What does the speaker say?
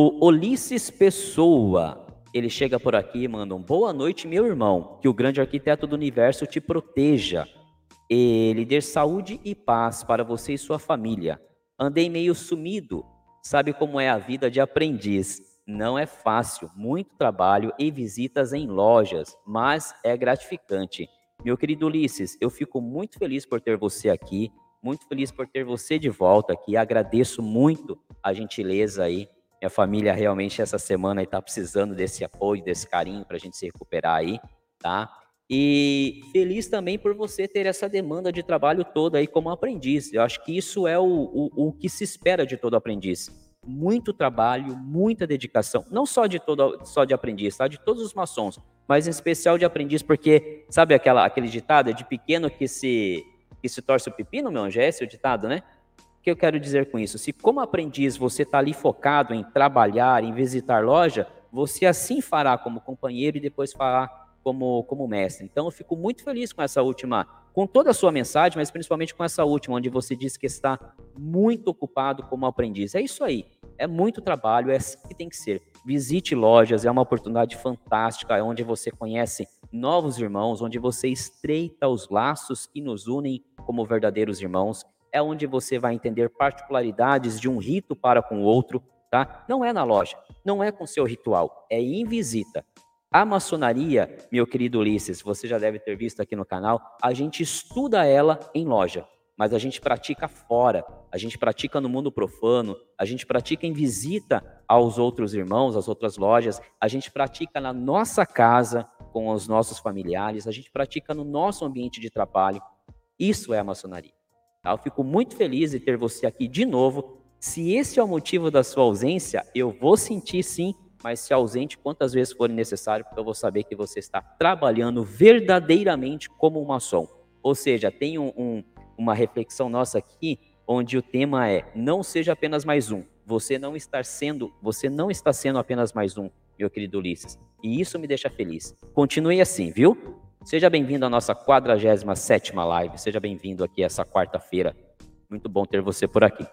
O Ulisses Pessoa, ele chega por aqui e manda um boa noite, meu irmão. Que o grande arquiteto do universo te proteja. Ele dê saúde e paz para você e sua família. Andei meio sumido. Sabe como é a vida de aprendiz? Não é fácil, muito trabalho e visitas em lojas, mas é gratificante. Meu querido Ulisses, eu fico muito feliz por ter você aqui, muito feliz por ter você de volta aqui. Agradeço muito a gentileza aí minha família realmente essa semana está precisando desse apoio, desse carinho para a gente se recuperar aí, tá? E feliz também por você ter essa demanda de trabalho toda aí como aprendiz. Eu acho que isso é o, o, o que se espera de todo aprendiz. Muito trabalho, muita dedicação. Não só de todo, só de aprendiz, tá? De todos os maçons, mas em especial de aprendiz, porque sabe aquela, aquele ditado? É de pequeno que se, que se torce o pepino, meu anjo? É esse o ditado, né? O que eu quero dizer com isso? Se, como aprendiz, você está ali focado em trabalhar, em visitar loja, você assim fará como companheiro e depois fará como, como mestre. Então, eu fico muito feliz com essa última, com toda a sua mensagem, mas principalmente com essa última, onde você diz que está muito ocupado como aprendiz. É isso aí. É muito trabalho, é assim que tem que ser. Visite lojas, é uma oportunidade fantástica, é onde você conhece novos irmãos, onde você estreita os laços que nos unem como verdadeiros irmãos é onde você vai entender particularidades de um rito para com o outro, tá? Não é na loja, não é com seu ritual, é em visita. A maçonaria, meu querido Ulisses, você já deve ter visto aqui no canal, a gente estuda ela em loja, mas a gente pratica fora, a gente pratica no mundo profano, a gente pratica em visita aos outros irmãos, às outras lojas, a gente pratica na nossa casa com os nossos familiares, a gente pratica no nosso ambiente de trabalho. Isso é a maçonaria. Tá? Eu fico muito feliz de ter você aqui de novo. Se esse é o motivo da sua ausência, eu vou sentir sim, mas se ausente quantas vezes for necessário, porque eu vou saber que você está trabalhando verdadeiramente como um maçom. Ou seja, tem um, um, uma reflexão nossa aqui, onde o tema é: não seja apenas mais um. Você não está sendo, você não está sendo apenas mais um, meu querido Ulisses. E isso me deixa feliz. Continue assim, viu? Seja bem-vindo à nossa 47ª live, seja bem-vindo aqui essa quarta-feira. Muito bom ter você por aqui.